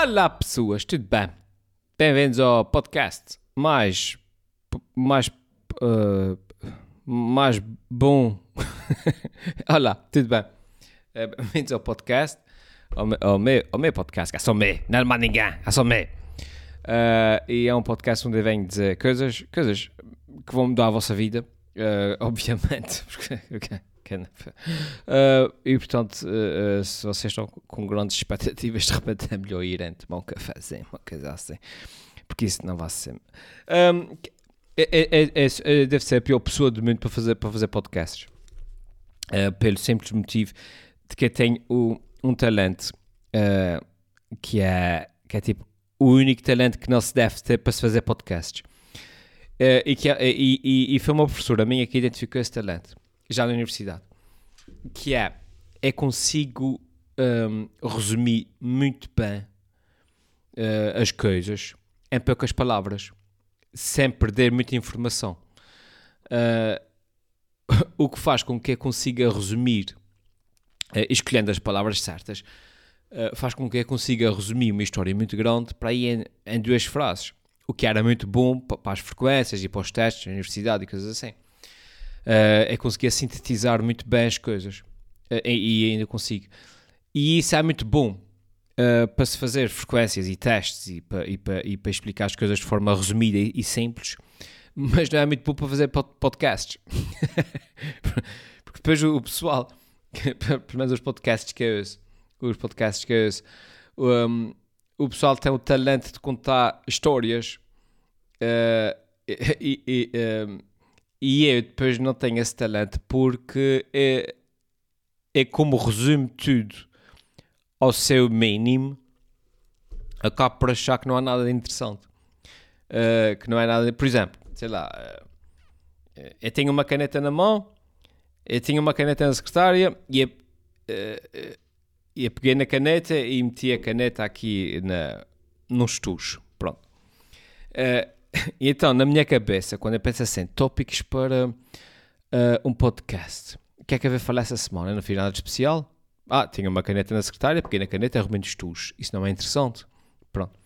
Olá pessoas, tudo bem? Bem-vindos ao podcast mais mais uh, mais bom. Olá, tudo bem? Eh, Bem-vindos ao podcast, ao ao meu, ao meu podcast, é só meu, não é mais ninguém, é só meu. Uh, e é um podcast onde eu venho dizer coisas, coisas que vão mudar a vossa vida, uh, obviamente. porque- Uh, e portanto, uh, uh, se vocês estão com grandes expectativas, de repente é melhor irem tomar um cafezinho, uma coisa assim, porque isso não vai ser. Um, é, é, é, é- deve ser a pior pessoa do mundo para fazer, para fazer podcasts, pelo simples motivo de que eu tenho o- um talento que, é, que é tipo o único talento que não se deve ter para se fazer podcasts. E, que, é- e, e, e foi uma professora minha que identificou esse talento, já na universidade, que é, é consigo um, resumir muito bem uh, as coisas em poucas palavras, sem perder muita informação. Uh, o que faz com que eu consiga resumir, uh, escolhendo as palavras certas, uh, faz com que eu consiga resumir uma história muito grande para aí em, em duas frases. O que era muito bom pa- para as frequências e para os testes na universidade e coisas assim. Uh, é conseguir sintetizar muito bem as coisas. Uh, e, e ainda consigo. E isso é muito bom uh, para se fazer frequências e testes e para, e para, e para explicar as coisas de forma resumida e, e simples, mas não é muito bom para fazer pod- podcasts. Porque depois o, pessoal, pelo menos os podcasts que eu ouço, os podcasts que eu um, o pessoal tem o talento de contar histórias uh, e, e, um, e eu depois não tenho esse talento porque é, é como resume tudo ao seu mínimo, acabo por achar que não há nada de interessante. Uh, que não é nada. Por exemplo, sei lá, uh, eu tenho uma caneta na mão, eu tinha uma caneta na secretária e eu, uh, eu peguei na caneta e meti a caneta aqui na, num estucho. Pronto. Uh, e então, na minha cabeça, quando eu penso assim, tópicos para uh, um podcast, o que é que eu vou falar essa semana? Não fiz nada de especial? Ah, tinha uma caneta na secretária, peguei na caneta arrumei nos estudos. Isso não é interessante. Pronto.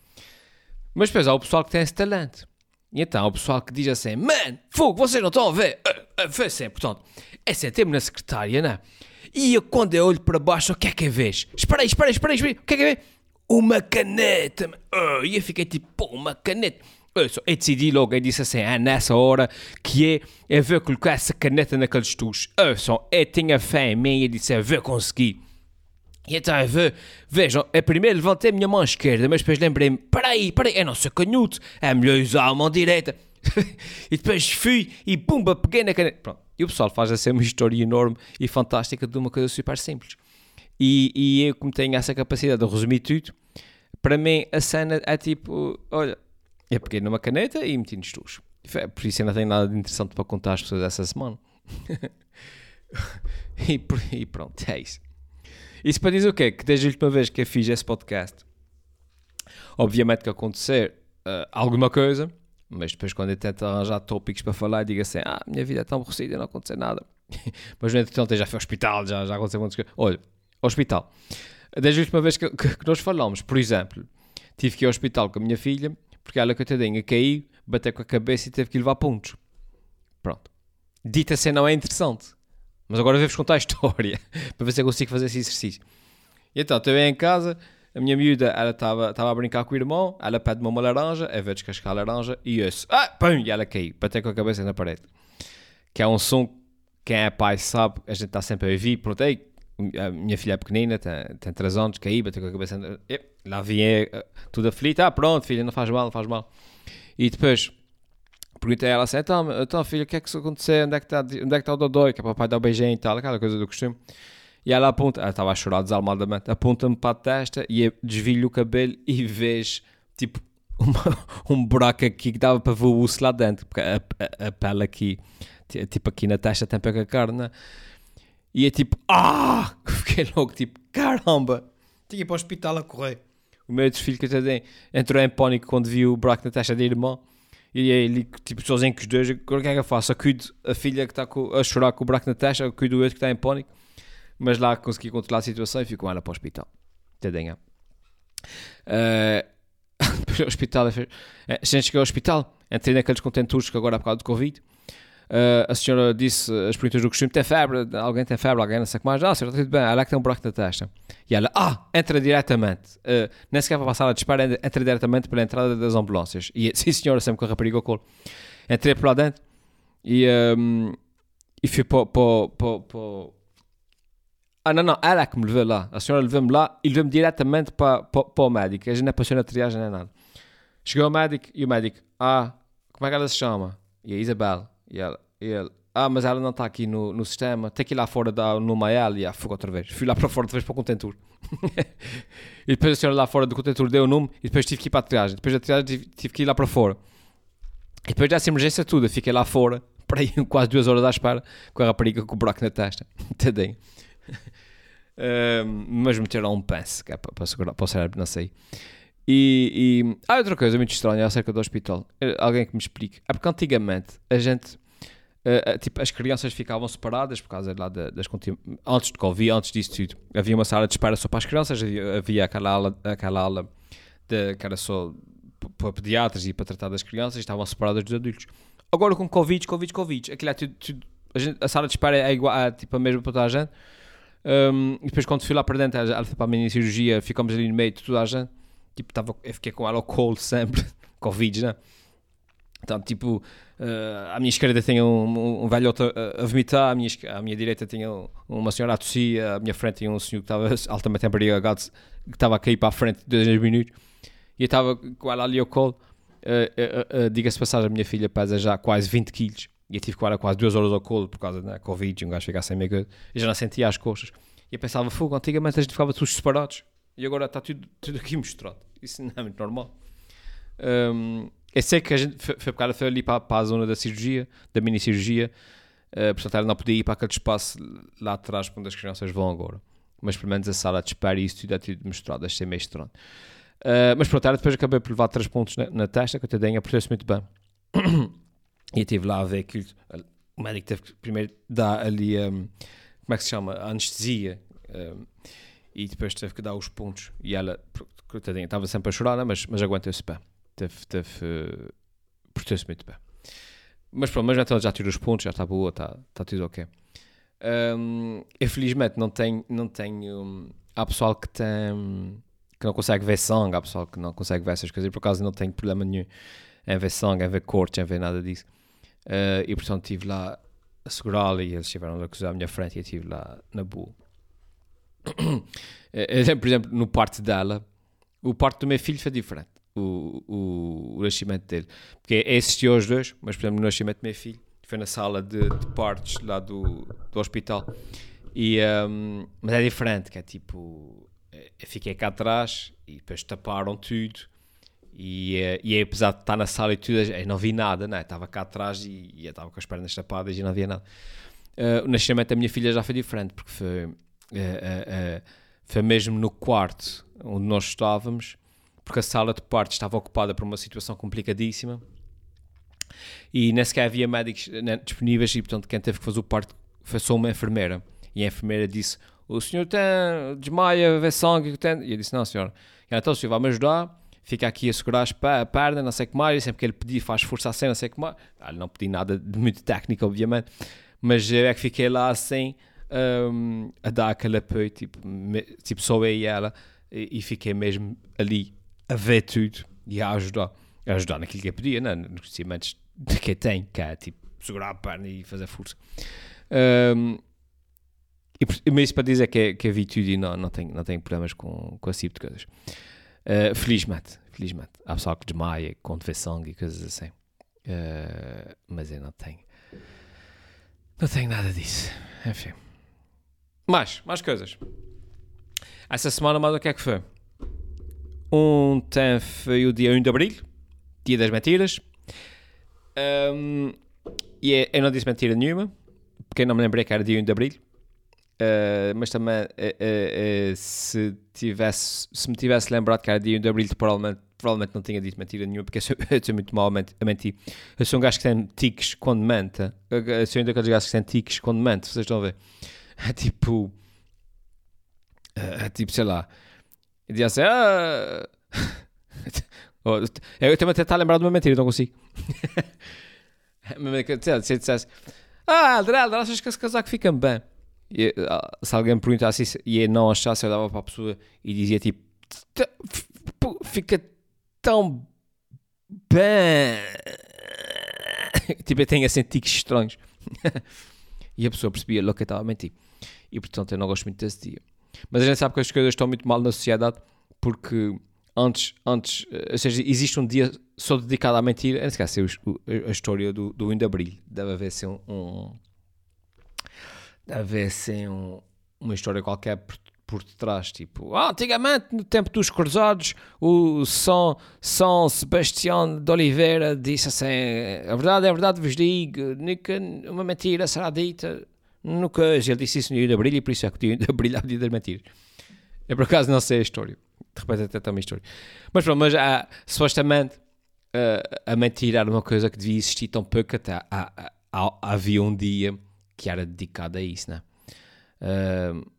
Mas depois há o pessoal que tem esse talento. E então há o pessoal que diz assim, man, fogo, vocês não estão a ver? Uh, uh, vê sempre, portanto, é sentei-me na secretária, não é? E eu, quando eu olho para baixo, o que é que eu vejo? Espera aí, espera aí, espera aí, espera o que é que eu vejo? Uma caneta. Uh, e eu fiquei tipo, pô, uma caneta. Decidi logo, eu disse assim, ah, nessa hora que é, eu vou colocar essa caneta naqueles. Eu só, eu tinha fé em mim e disse, eu vou conseguir. E então eu ve- vejam, eu primeiro levantei a minha mão esquerda, mas depois lembrei-me, peraí, peraí, eu não sou canhoto, é melhor usar a mão direita. e depois fui e pumba, peguei na caneta. Pronto. E o pessoal faz assim uma história enorme e fantástica de uma coisa super simples. E, e eu, como tenho essa capacidade de resumir tudo, para mim a cena é tipo, olha, eu peguei numa caneta e meti nos estudos. Por isso não tenho nada de interessante para contar às pessoas essa semana. e, e pronto, é isso. Isso para dizer o quê? Que desde a última vez que eu fiz esse podcast, obviamente que acontecer ah, alguma coisa, mas depois quando eu tento arranjar tópicos para falar, digo assim, ah, minha vida é tão aborrecida, não aconteceu nada. mas no entretanto eu já fui ao hospital, já, já aconteceu muitas coisas. Olha, hospital. Desde a última vez que, que- que nós falamos, por exemplo, tive que ir ao hospital com a minha filha, porque ela, coitadinha, caiu, bateu com a cabeça e teve que levar pontos. Pronto. Dita assim não é interessante. Mas agora vou-vos contar a história para ver se eu consigo fazer esse exercício. E então, estou em casa, a minha miúda ela estava a brincar com o irmão, ela pede-me uma laranja, eu vou descascar a laranja e eu ah, pum, e ela caiu, bateu com a cabeça na parede. Que é um som, quem é pai sabe, a gente está sempre a ouvir, pronto, ei, a minha filha é pequenina, tem, tem 3 anos, caiu, bateu com a cabeça Lá vinha eh, tudo aflita, ah pronto filha, não faz mal, não faz mal. E depois perguntei a ela assim, então, então filha, o que é que isso aconteceu? Onde é que está, é que está o Dodói? Que é o papai dar um beijinho e tal, aquela coisa do costume. E ela aponta, ela estava a chorar desalmadamente, aponta-me para a testa e desvilho o cabelo e vejo, tipo, uma- um buraco aqui que dava para ver o osso lá dentro, porque a, a- a pele aqui, tipo aqui na testa tem pouca carne, né? E é tipo, ah! Fiquei logo tipo, caramba! Tinha que ir para o hospital a correr. O meu outro filho que eu tenho entrou em pânico quando viu o buraco na testa da irmã. E ele, tipo, sozinho com os dois, agora o que é que eu faço? Eu cuido a filha que está a chorar com o buraco na testa, eu cuido do outro que está em pânico. Mas lá consegui controlar a situação e fui com ela para o hospital. Tadinha. Uh, depois ao hospital, a gente chegou ao hospital, entrei naqueles contentores que agora há bocado do Covid. Uh, a senhora disse as perguntas do costume: tem febre? Alguém tem febre? Alguém não sei o que mais? Ah, senhora, está tudo bem. Ela é que tem um buraco na testa. E ela, ah, entra diretamente. Uh, nem sequer para passar a dispara, entra diretamente pela entrada das ambulâncias. E sim, senhora, sempre com a rapariga ao colo. Entrei por lá dentro e, um, e fui para. Ah, não, não, ela é que me levou lá. A senhora levou-me lá e levou-me diretamente para, para, para o médico. A gente não passou na triagem nem nada. Chegou o médico e o médico, ah, como é que ela se chama? E a Isabel. E, ela, e ele, ah, mas ela não está aqui no, no sistema, tem que ir lá fora da, no Mael. E ah, fui outra vez. Fui lá para fora outra vez para o contentor. e depois a senhora lá fora do contentor deu o nome e depois tive que ir para a triagem. Depois da triagem tive, tive que ir lá para fora. E depois dessa emergência toda, fiquei lá fora, para aí quase duas horas à espera, com a rapariga com o buraco na testa. Entendem? um, mas meteram um pence, que é para, para segurar para o cérebro, não sei. E, e há outra coisa muito estranha acerca do hospital. Eh, alguém que me explique. É porque antigamente a gente. Uh, tipo, as crianças ficavam separadas por causa lá das, das antes de Covid, antes disso tudo. Havia uma sala de espera só para as crianças, havia, havia aquela aula, aquela aula de, que era só para pediatras e para tratar das crianças estavam separadas dos adultos. Agora com Covid, Covid, Covid, aquilo é tudo, tudo a, gente, a, sala de espera é igual, é, tipo a mesma para toda a gente. Um, e depois quando fui lá para dentro, ela foi para a minha cirurgia, ficamos ali no meio de toda a gente tipo, tava, eu fiquei com ela ao colo sempre, Covid, né? Então, tipo, uh, à minha esquerda tinha um, um, um velho a, a vomitar, à minha, à minha direita tinha uma senhora a tossir, à minha frente tinha um senhor que estava altamente embriagado, que estava a cair para a frente dois minutos, e eu estava com ela ali ao colo. Uh, uh, Diga-se passagem, a minha filha pesa já quase 20 quilos, e eu tive com ela quase duas horas ao colo por causa da né, Covid, um gajo ficar sem meio coisa, e já não sentia as coxas. E eu pensava, fogo, antigamente a gente ficava todos separados e agora está tudo, tudo aqui mostrado. Isso não é muito normal. Um, eu sei que a gente foi, foi, foi ali para, para a zona da cirurgia, da mini cirurgia, uh, portanto ela não podia ir para aquele espaço lá atrás onde as crianças vão agora. Mas pelo menos a sala de espera e isso tudo é tudo mostrado, achei meio estranho. Uh, mas pronto, ela depois acabei por levar 3 pontos na, na testa, que a tadinha portou-se muito bem. e eu estive lá a ver aquilo. O médico teve que primeiro dar ali, um, como é que se chama? A anestesia. Um, e depois teve que dar os pontos. E ela, coitadinha, estava sempre a chorar, né? mas, mas aguentou-se bem. Teve, teve, uh, portou-se muito bem. Mas pronto, mas então já tirou os pontos, já está boa, está, está tudo ok. Um, eu felizmente não tenho, não tenho um, há pessoal que tem que não consegue ver sangue, há pessoal que não consegue ver essas coisas, e por acaso não tenho problema nenhum em ver sangue, em ver cortes, em ver nada disso. Uh, e portanto estive lá a segurá-la e eles estiveram a acusar à minha frente e estive lá na boa. É, é, por exemplo, no parto dela, o parto do meu filho foi diferente. O, o, o nascimento dele. Porque assisti aos dois, mas por exemplo, no nascimento do meu filho, foi na sala de, de partos lá do, do hospital. E, um, mas é diferente, que é tipo, é, eu fiquei cá atrás e depois taparam tudo. E, é, e apesar de estar na sala e tudo, eu não vi nada, né? estava cá atrás e, e eu estava com as pernas tapadas e não via nada. Uh, o nascimento da minha filha já foi diferente, porque foi foi mesmo no quarto onde nós estávamos, porque a sala de parto estava ocupada por uma situação complicadíssima e nem sequer havia médicos né, disponíveis e, portanto, quem teve que fazer o parto foi só uma enfermeira. E a enfermeira disse: O senhor tem desmaia, vê sangue? Tem? E eu disse: Não, senhor. Então, o senhor vai me ajudar, fica aqui a segurar a perna, não sei o que mais. E sempre que ele pedir, faz força assim, não sei o que mais. Ah, não pedi nada de muito técnico, obviamente, mas eu é que fiquei lá assim um, a dar aquele apoio, tipo, me, tipo só eu e ela, e, e, fiquei mesmo ali a ver tudo e a ajudar, a ajudar naquilo que eu podia, né? nos conhecimentos que tem, que é tipo segurar a perna e fazer força. Um, e, mas isso para dizer que, a vi tudo e não, não, tenho, não tenho problemas com, com esse tipo de coisas. Uh, felizmente, felizmente. Há pessoal que desmaia, com ver sangue e coisas assim. Uh, mas eu não tenho. Não tenho nada disso. Enfim. Mais, mais coisas. Essa semana, mais o que é que foi? Ontem foi o dia 1 de Abril, dia das mentiras. Um, e é, eu não disse mentira nenhuma, porque eu não me lembrei que era dia 1 de Abril. Uh, mas também, uh, uh, se, tivesse, se me tivesse lembrado que era dia 1 de Abril, provavelmente, provavelmente não tinha dito mentira nenhuma, porque eu sou, eu sou muito mal a mentir. Eu sou um gajo que tem tiques quando mente. Eu sou um daqueles gajos que tem tiques quando mente, vocês estão a ver. É tipo. É, é tipo, sei lá. E dizia assim: ah... Eu também tentar lembrar de uma mentira, não consigo. Se dissesse: Ah, André, achas que esse casaco fica bem? E, ah, se alguém me perguntasse isso e eu não achasse, eu dava para a pessoa e dizia tipo: Fica tão bem. tipo, eu tenho assim tiques estranhos. e a pessoa percebia logo que eu estava a mentir. E portanto eu não gosto muito desse dia. Mas a gente sabe que as coisas estão muito mal na sociedade porque antes, antes ou seja, existe um dia só dedicado à mentira. É nesse caso, a história do, do 1 de Abril. Deve haver assim um, um deve haver assim um, uma história qualquer por, por detrás, tipo, ah, antigamente, no tempo dos cruzados, o São, São Sebastião de Oliveira disse assim, a verdade é a verdade vos digo, nunca uma mentira será dita Nunca ele disse isso no dia de abril e por isso é que o dia de abril é o dia das mentiras. Eu por acaso não sei a história. De repente até está uma história. Mas pronto, mas há, supostamente uh, a mentira era uma coisa que devia existir tão pouco até há, há, havia um dia que era dedicado a isso, né? Uh,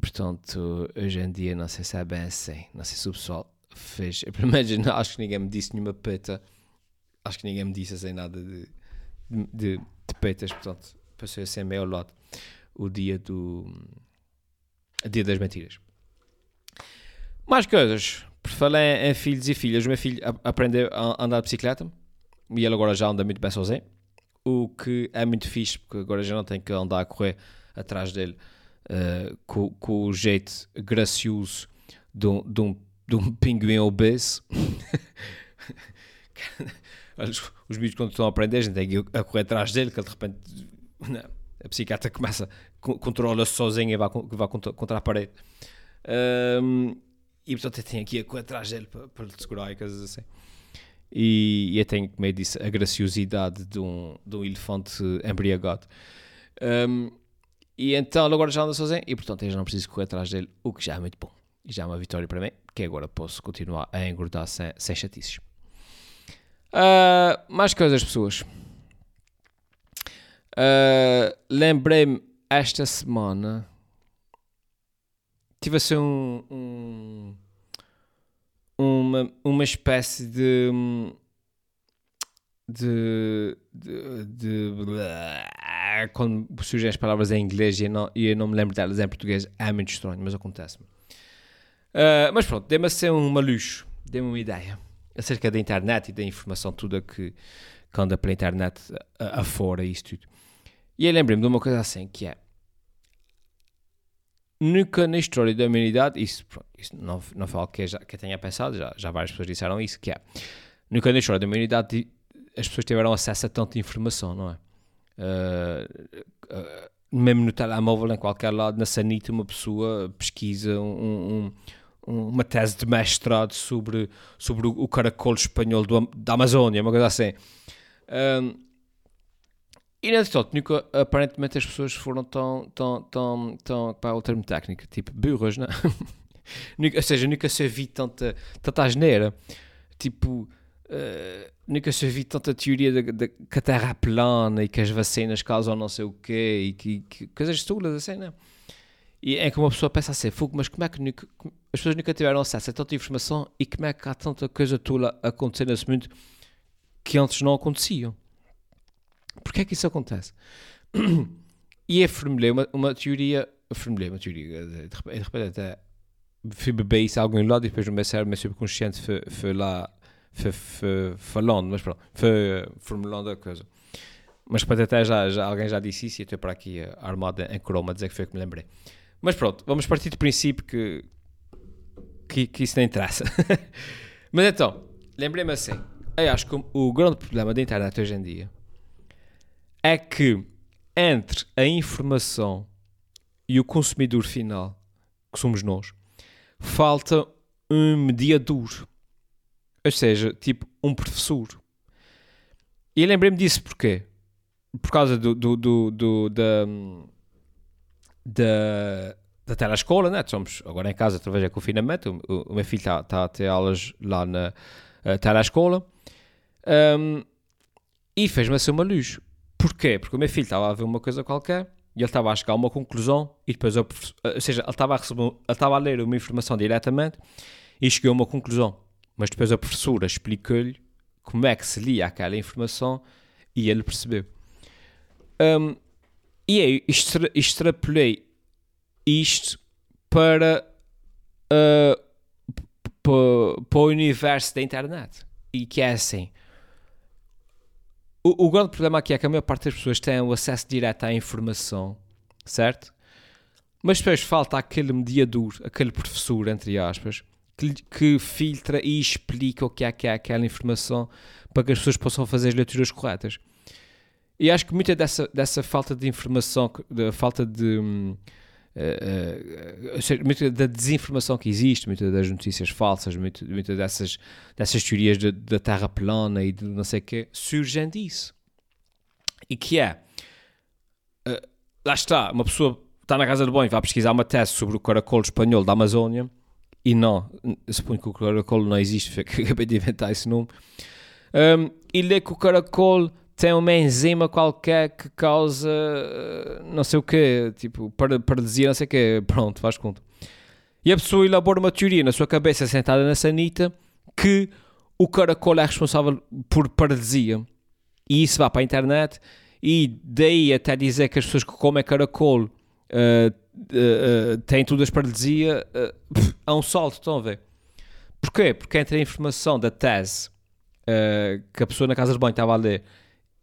portanto, hoje em dia não sei se é bem assim. Não sei se o pessoal fez. Pelo menos acho que ninguém me disse nenhuma peta. Acho que ninguém me disse assim nada de, de, de petas, portanto passou a ser ao lado o dia do dia das mentiras. Mais coisas. Por falar em, filhos e filhas, o meu filho aprendeu a andar de bicicleta e ele agora já anda muito bem sozinho. O que é muito fixe, porque agora já não tem que andar a correr atrás dele uh, com, com, o jeito gracioso de um, de um, de um pinguim obeso. os, os bichos quando estão a aprender, a gente tem que correr atrás dele, que ele de repente a psiquiatra começa, controla-se sozinha e vai, vai contra, contra a parede. Um, e portanto eu tenho aqui a coisa atrás dele para, para lhe segurar e coisas assim. E, e eu tenho, como eu disse, a graciosidade de um, de um elefante embriagado. Um, e então agora já anda sozinho e portanto eu já não preciso correr atrás dele, o que já é muito bom. E já é uma vitória para mim, que agora posso continuar a engordar sem, sem chatices. Uh, mais coisas, pessoas. Uh, Lembrei-me esta semana tive assim um, um, uma, uma espécie de de, de, de quando surgem as palavras em inglês e eu, não, e eu não me lembro delas em português é muito estranho, mas acontece-me. Uh, mas pronto, dê-me assim uma luz dê-me uma ideia acerca da internet e da informação toda que, que anda pela internet afora e isso tudo e aí lembrei-me de uma coisa assim, que é nunca na história da humanidade, isso, isso não, não falo que, já, que tenha pensado, já, já várias pessoas disseram isso, que é nunca na história da humanidade as pessoas tiveram acesso a tanta informação, não é? Uh, uh, mesmo no telemóvel, em qualquer lado, na sanita, uma pessoa pesquisa um, um, uma tese de mestrado sobre, sobre o, caracol espanhol do, da Amazônia, uma coisa assim. Uh, e na nunca, aparentemente as pessoas foram tão, tão, tão, tão, para o termo técnico, tipo burras, não é? Ou seja, nunca se vi tanta, tanta asneira. Tipo, uh, nunca se vi tanta teoria de, de, que a Terra é plana e que as vacinas causam não sei o quê e que, que coisas estulas assim, não é? E é que uma pessoa pensa assim, fogo, mas como é que nunca, as pessoas nunca tiveram acesso a tanta informação e como é que há tanta coisa tula acontecendo nesse mundo que antes não aconteciam? Porquê é que isso acontece? e eu formulei uma, uma teoria, formulei uma teoria, de, repente até fui beber isso a algum lado e depois o meu cérebro, meu subconsciente foi, foi lá, foi, foi falando, mas pronto, foi formulando a coisa. Mas depois até já, já, alguém já disse isso e eu estou para aqui armado em croma a dizer que foi o que me lembrei. Mas pronto, vamos partir do princípio que, que, que isso não interessa. mas então, lembrei-me assim, eu acho que o grande problema da internet hoje em dia é que entre a informação e o consumidor final, que somos nós, falta um mediador. Ou seja, tipo um professor. E lembrei-me disso porquê? Por causa do, do, do, do da, da, da telescola, né? Somos agora em casa através do confinamento. O, o meu filho está tá a ter aulas lá na uh, telescola. Um, e fez-me assim uma luz. Porquê? Porque o meu filho estava a ver uma coisa qualquer e ele estava a chegar a uma conclusão e depois, eu, ou seja, ele estava, a receber, ele estava a ler uma informação diretamente e chegou a uma conclusão. Mas depois a professora explicou-lhe como é que se lia aquela informação e ele percebeu. Um, e aí extra, extrapolei isto para, uh, para, para o universo da internet. E que é assim. O, o grande problema aqui é que a maior parte das pessoas tem o acesso direto à informação, certo? Mas depois falta aquele mediador, aquele professor, entre aspas, que, que, filtra e explica o que é que é aquela informação para que as pessoas possam fazer as leituras corretas. E acho que muita dessa, dessa falta de informação, da falta de. Uh, uh, muita da desinformação que existe, muitas das notícias falsas, muitas muita dessas, dessas teorias da Terra plana e de não sei o quê, surgem disso. E que é. Uh, lá está, uma pessoa está na casa de banho, vai pesquisar uma tese sobre o caracol espanhol da Amazónia e não, suponho que o caracol não existe, que acabei de inventar esse nome, um, e lê que o caracol tem uma enzima qualquer que causa não sei o quê, tipo, paralisia, não sei o quê, pronto, faz conta. E a pessoa elabora uma teoria na sua cabeça, sentada na sanita, que o caracol é responsável por paralisia. E isso vai para a internet, e daí até dizer que as pessoas que comem caracol uh, uh, uh, têm todas paralisia, uh, há um salto, estão a ver? Porquê? Porque entre a informação da tese que a pessoa na casa de banho estava a ler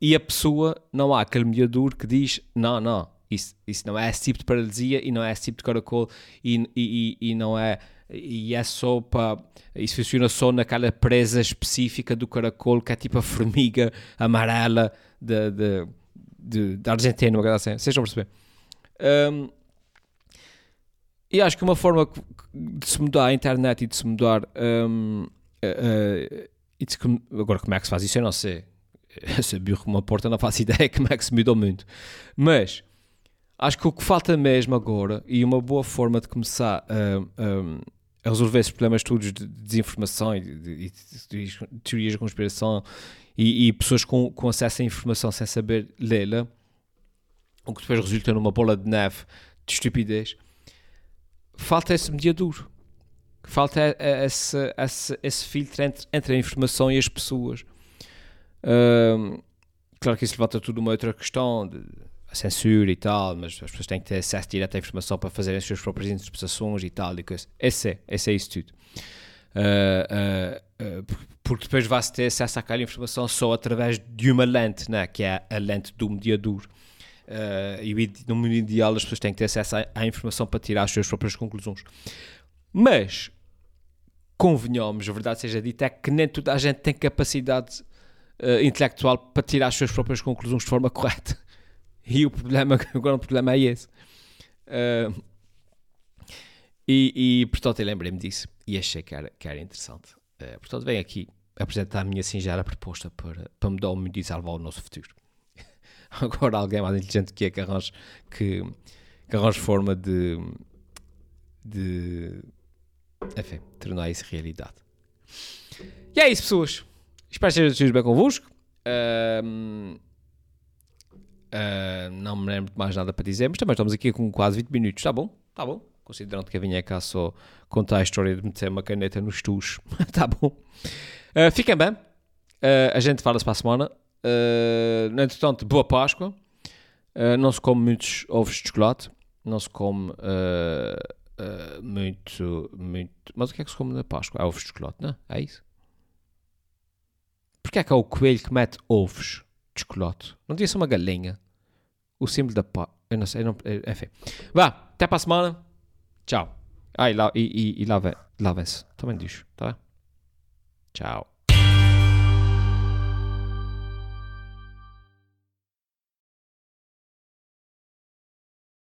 e a pessoa, não há aquele mediador que diz: não, não, isso, isso não é esse tipo de paralisia e não é esse tipo de caracol e, e, e, não é. E é só para. Isso funciona só naquela presa específica do caracol que é tipo a formiga amarela de, de, de, de Argentina, uma assim. Vocês vão perceber. Um, e acho que uma forma de se mudar a internet e de se mudar. Um, uh, uh, e de, agora, como é que se faz isso? Eu não sei essa birro uma porta, não faço ideia como é que se mudou muito. Mas acho que o que falta mesmo agora, e uma boa forma de começar a, a, resolver esses problemas todos de desinformação e de, de, de teorias de conspiração e, e pessoas com, com, acesso à informação sem saber lê-la, o que depois resulta numa bola de neve de estupidez, falta esse mediador. Falta esse, esse, esse filtro entre, entre a informação e as pessoas claro que isso levanta tudo uma outra questão de censura e tal, mas as pessoas têm que ter acesso direto à informação para fazerem as suas próprias interpretações e tal. E. Esse é, esse é isso tudo. Uh, uh, uh, porque depois vai-se ter acesso àquela informação só através de uma lente, né? que é a lente do mediador. e no mundo ideal as pessoas têm que ter acesso à, à informação para tirar as suas próprias conclusões. Mas, convenhamos, a verdade seja dita, é que nem toda a gente tem capacidade uh, intelectual para tirar as suas próprias conclusões de forma correta. E o problema, agora o problema é esse. Uh, e, e, portanto, eu lembrei-me disso e achei que era, que era interessante. Uh, portanto, venho aqui apresentar a minha singela proposta para, para mudar o mundo e salvar o nosso futuro. Agora, alguém mais inteligente que é que arranje, que, que arranje forma de, de enfim, tornar isso realidade. E é isso, pessoas. Espero que esteja bem convosco. Uh, uh, não me lembro de mais nada para dizer, mas também estamos aqui com quase 20 minutos. Está bom? Está bom. Considerando que eu vinha cá só contar a história de meter uma caneta nos tus. Está bom. Uh, fiquem bem. a gente fala-se para a semana. Uh, no entretanto, boa Páscoa. não se come muitos ovos de chocolate. Não se come muito, muito. Mas o que é que se come na Páscoa? É ovos de chocolate, não? É isso? Porquê é que é o coelho que mete ovos de? Não devia ser uma galinha? O símbolo da pá. Eu não sei, eu não, enfim. Vá, até para a semana. Tchau. Ah, e, lá, e, e, e lavem-se. Também diz, tá? Tchau.